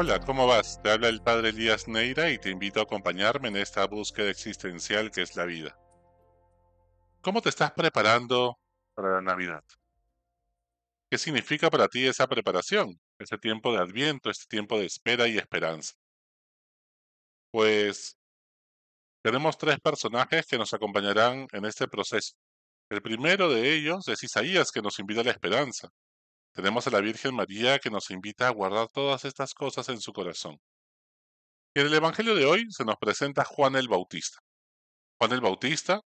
Hola, ¿cómo vas? Te habla el padre Elías Neira y te invito a acompañarme en esta búsqueda existencial que es la vida. ¿Cómo te estás preparando para la Navidad? ¿Qué significa para ti esa preparación? Ese tiempo de adviento, este tiempo de espera y esperanza. Pues tenemos tres personajes que nos acompañarán en este proceso. El primero de ellos es Isaías, que nos invita a la esperanza. Tenemos a la Virgen María que nos invita a guardar todas estas cosas en su corazón. en el Evangelio de hoy se nos presenta Juan el Bautista. Juan el Bautista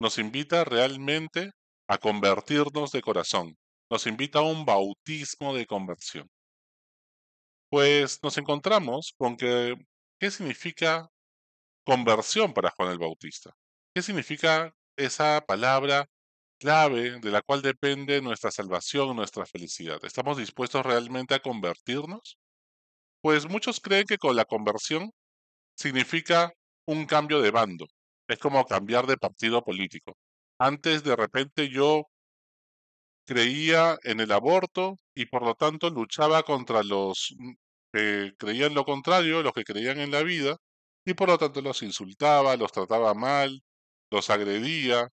nos invita realmente a convertirnos de corazón, nos invita a un bautismo de conversión. Pues nos encontramos con que, ¿qué significa conversión para Juan el Bautista? ¿Qué significa esa palabra clave de la cual depende nuestra salvación, nuestra felicidad. ¿Estamos dispuestos realmente a convertirnos? Pues muchos creen que con la conversión significa un cambio de bando. Es como cambiar de partido político. Antes de repente yo creía en el aborto y por lo tanto luchaba contra los que creían lo contrario, los que creían en la vida, y por lo tanto los insultaba, los trataba mal, los agredía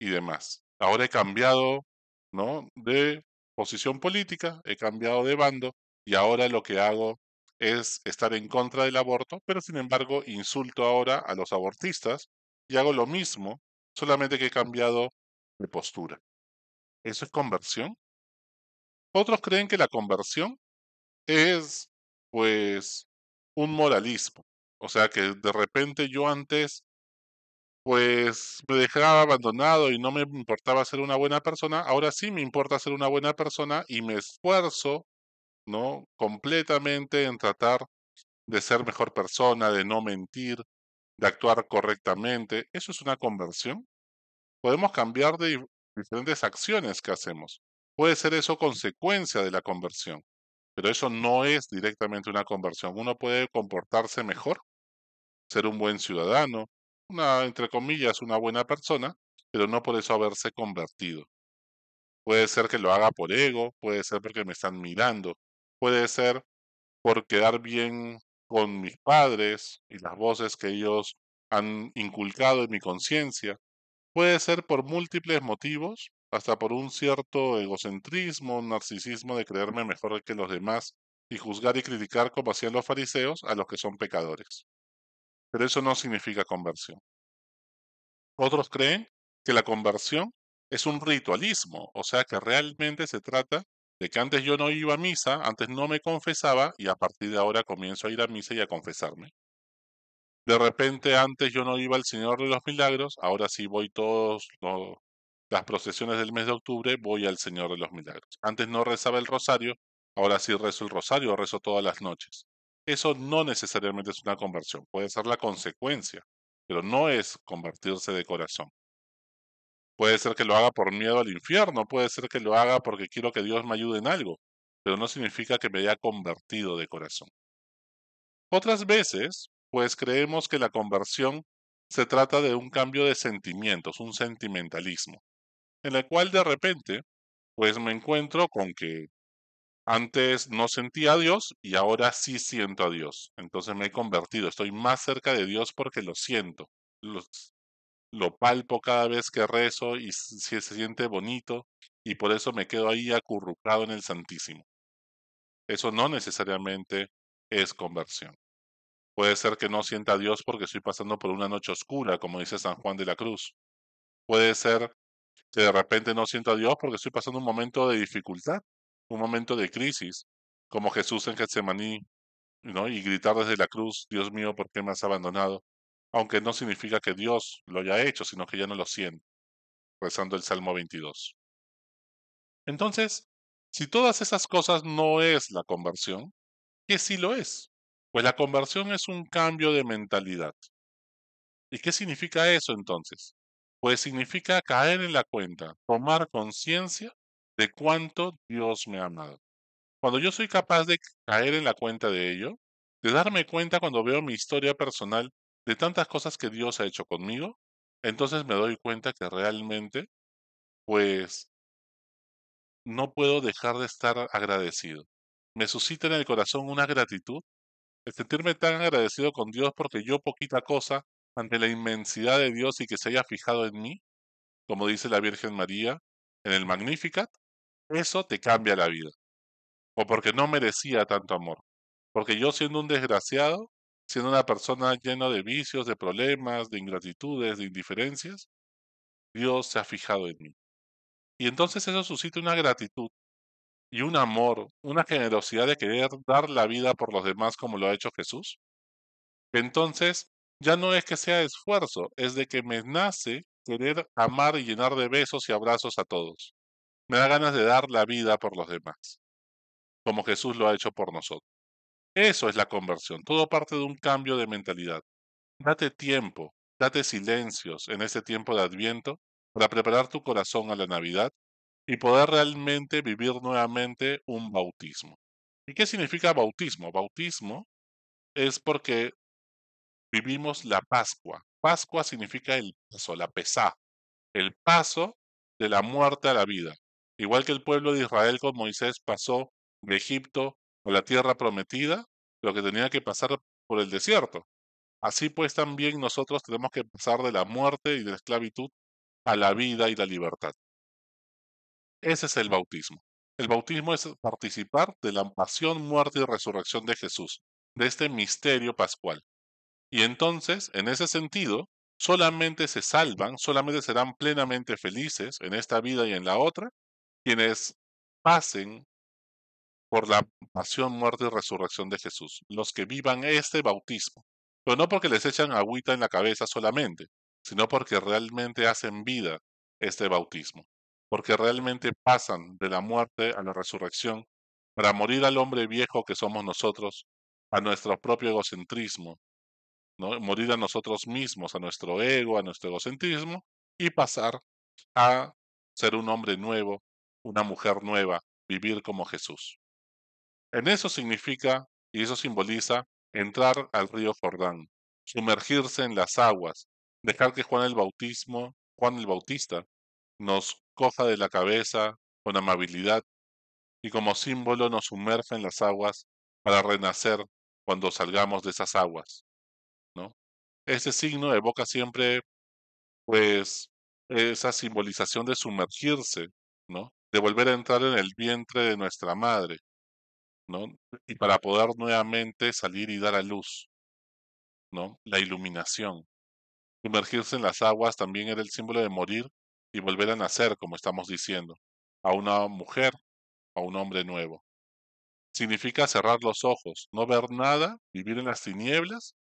y demás. Ahora he cambiado, ¿no? De posición política, he cambiado de bando y ahora lo que hago es estar en contra del aborto, pero sin embargo insulto ahora a los abortistas y hago lo mismo, solamente que he cambiado de postura. ¿Eso es conversión? Otros creen que la conversión es, pues, un moralismo. O sea, que de repente yo antes pues me dejaba abandonado y no me importaba ser una buena persona, ahora sí me importa ser una buena persona y me esfuerzo, ¿no? Completamente en tratar de ser mejor persona, de no mentir, de actuar correctamente. ¿Eso es una conversión? Podemos cambiar de diferentes acciones que hacemos. Puede ser eso consecuencia de la conversión, pero eso no es directamente una conversión. Uno puede comportarse mejor, ser un buen ciudadano, una, entre comillas, una buena persona, pero no por eso haberse convertido. Puede ser que lo haga por ego, puede ser porque me están mirando, puede ser por quedar bien con mis padres y las voces que ellos han inculcado en mi conciencia. Puede ser por múltiples motivos, hasta por un cierto egocentrismo, narcisismo de creerme mejor que los demás y juzgar y criticar como hacían los fariseos a los que son pecadores pero eso no significa conversión. Otros creen que la conversión es un ritualismo, o sea que realmente se trata de que antes yo no iba a misa, antes no me confesaba y a partir de ahora comienzo a ir a misa y a confesarme. De repente antes yo no iba al Señor de los Milagros, ahora sí voy todas las procesiones del mes de octubre, voy al Señor de los Milagros. Antes no rezaba el rosario, ahora sí rezo el rosario, rezo todas las noches. Eso no necesariamente es una conversión, puede ser la consecuencia, pero no es convertirse de corazón. Puede ser que lo haga por miedo al infierno, puede ser que lo haga porque quiero que Dios me ayude en algo, pero no significa que me haya convertido de corazón. Otras veces, pues creemos que la conversión se trata de un cambio de sentimientos, un sentimentalismo, en el cual de repente, pues me encuentro con que antes no sentía a Dios y ahora sí siento a Dios. Entonces me he convertido, estoy más cerca de Dios porque lo siento. Lo, palpo cada vez que rezo y se siente bonito y por eso me quedo ahí acurrucado en el Santísimo. Eso no necesariamente es conversión. Puede ser que no sienta a Dios porque estoy pasando por una noche oscura, como dice San Juan de la Cruz. Puede ser que de repente no siento a Dios porque estoy pasando un momento de dificultad un momento de crisis, como Jesús en Getsemaní, ¿no? y gritar desde la cruz, Dios mío, ¿por qué me has abandonado? Aunque no significa que Dios lo haya hecho, sino que ya no lo siente, rezando el Salmo 22. Entonces, si todas esas cosas no es la conversión, ¿qué sí lo es? Pues la conversión es un cambio de mentalidad. ¿Y qué significa eso entonces? Pues significa caer en la cuenta, tomar conciencia de cuánto Dios me ha amado. Cuando yo soy capaz de caer en la cuenta de ello, de darme cuenta cuando veo mi historia personal de tantas cosas que Dios ha hecho conmigo, entonces me doy cuenta que realmente, pues, no puedo dejar de estar agradecido. Me suscita en el corazón una gratitud el sentirme tan agradecido con Dios porque yo poquita cosa ante la inmensidad de Dios y que se haya fijado en mí, como dice la Virgen María en el Magnificat, eso te cambia la vida. O porque no merecía tanto amor. Porque yo siendo un desgraciado, siendo una persona llena de vicios, de problemas, de ingratitudes, de indiferencias, Dios se ha fijado en mí. Y entonces eso suscita una gratitud y un amor, una generosidad de querer dar la vida por los demás como lo ha hecho Jesús. Entonces, ya no es que sea esfuerzo, es de que me nace querer amar y llenar de besos y abrazos a todos. Me da ganas de dar la vida por los demás, como Jesús lo ha hecho por nosotros. Eso es la conversión, todo parte de un cambio de mentalidad. Date tiempo, date silencios en ese tiempo de adviento para preparar tu corazón a la Navidad y poder realmente vivir nuevamente un bautismo. ¿Y qué significa bautismo? Bautismo es porque vivimos la Pascua. Pascua significa el paso, la pesá, el paso de la muerte a la vida. Igual que el pueblo de Israel con Moisés pasó de Egipto a la tierra prometida, lo que tenía que pasar por el desierto. Así pues también nosotros tenemos que pasar de la muerte y de la esclavitud a la vida y la libertad. Ese es el bautismo. El bautismo es participar de la pasión, muerte y resurrección de Jesús, de este misterio pascual. Y entonces, en ese sentido, solamente se salvan, solamente serán plenamente felices en esta vida y en la otra, quienes pasen por la pasión, muerte y resurrección de Jesús, los que vivan este bautismo. Pero no porque les echan agüita en la cabeza solamente, sino porque realmente hacen vida este bautismo porque realmente pasan de la muerte a la resurrección para morir al hombre viejo que somos nosotros, a nuestro propio egocentrismo, ¿no? morir a nosotros mismos, a nuestro ego, a nuestro egocentrismo, y pasar a ser un hombre nuevo, una mujer nueva, vivir como Jesús. En eso significa y eso simboliza entrar al río Jordán, sumergirse en las aguas, dejar que Juan el Bautismo, Juan el Bautista, nos coja de la cabeza con amabilidad y como símbolo nos sumerja en las aguas para renacer cuando salgamos de esas aguas, ¿no? Ese signo evoca siempre, pues, esa simbolización de sumergirse, ¿no? De volver a entrar en el vientre de nuestra madre, ¿no? Y para poder nuevamente salir y dar a luz, ¿no? La iluminación. Sumergirse en las aguas también era el símbolo de morir y volver a nacer, como estamos diciendo, a una mujer, a un hombre nuevo. Significa cerrar los ojos, no ver nada, vivir en las tinieblas,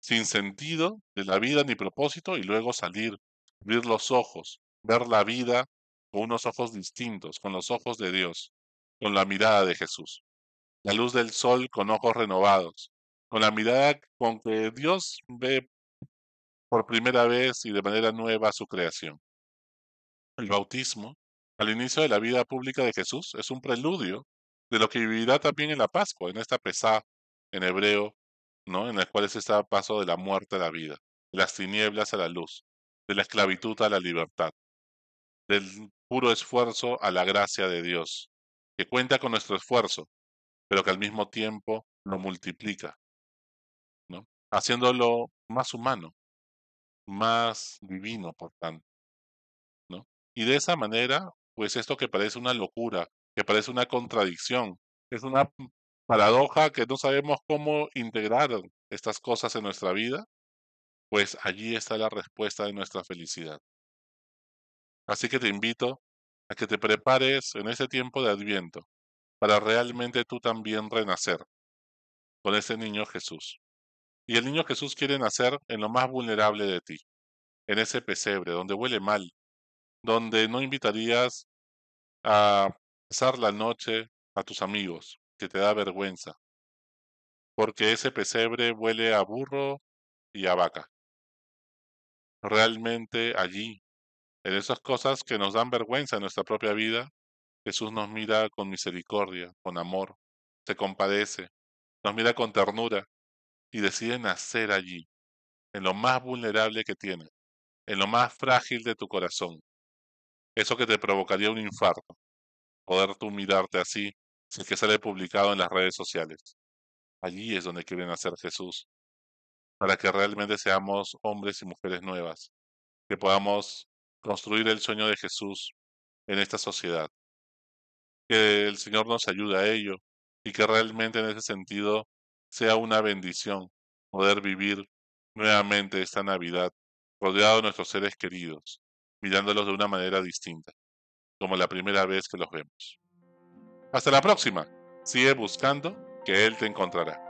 sin sentido de la vida ni propósito, y luego salir, abrir los ojos, ver la vida con unos ojos distintos, con los ojos de Dios, con la mirada de Jesús. La luz del sol con ojos renovados, con la mirada con que Dios ve por primera vez y de manera nueva su creación. El bautismo, al inicio de la vida pública de Jesús, es un preludio de lo que vivirá también en la Pascua, en esta pesá en hebreo, ¿no? en la cual es este paso de la muerte a la vida, de las tinieblas a la luz, de la esclavitud a la libertad, del puro esfuerzo a la gracia de Dios, que cuenta con nuestro esfuerzo, pero que al mismo tiempo lo multiplica, ¿no? haciéndolo más humano, más divino, por tanto. Y de esa manera, pues esto que parece una locura, que parece una contradicción, es una paradoja que no sabemos cómo integrar estas cosas en nuestra vida, pues allí está la respuesta de nuestra felicidad. Así que te invito a que te prepares en ese tiempo de adviento para realmente tú también renacer con ese niño Jesús. Y el niño Jesús quiere nacer en lo más vulnerable de ti, en ese pesebre, donde huele mal, donde no invitarías a pasar la noche a tus amigos, que te da vergüenza, porque ese pesebre huele a burro y a vaca. Realmente allí, en esas cosas que nos dan vergüenza en nuestra propia vida, Jesús nos mira con misericordia, con amor, se compadece, nos mira con ternura y decide nacer allí, en lo más vulnerable que tienes, en lo más frágil de tu corazón, eso que te provocaría un infarto, poder tú mirarte así, si es que sale publicado en las redes sociales. Allí es donde quiere nacer Jesús, para que realmente seamos hombres y mujeres nuevas, que podamos construir el sueño de Jesús en esta sociedad. Que el Señor nos ayude a ello y que realmente en ese sentido sea una bendición poder vivir nuevamente esta Navidad rodeado de nuestros seres queridos, mirándolos de una manera distinta, como la primera vez que los vemos. Hasta la próxima. Sigue buscando que Él te encontrará.